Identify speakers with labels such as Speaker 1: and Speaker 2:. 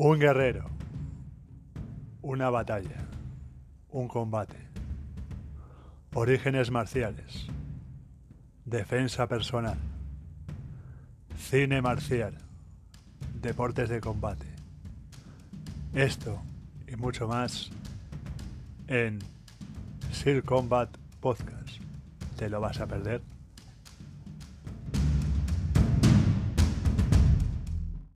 Speaker 1: Un guerrero. Una batalla. Un combate. Orígenes marciales. Defensa personal. Cine marcial. Deportes de combate. Esto y mucho más en Sir Combat Podcast. ¿Te lo vas a perder?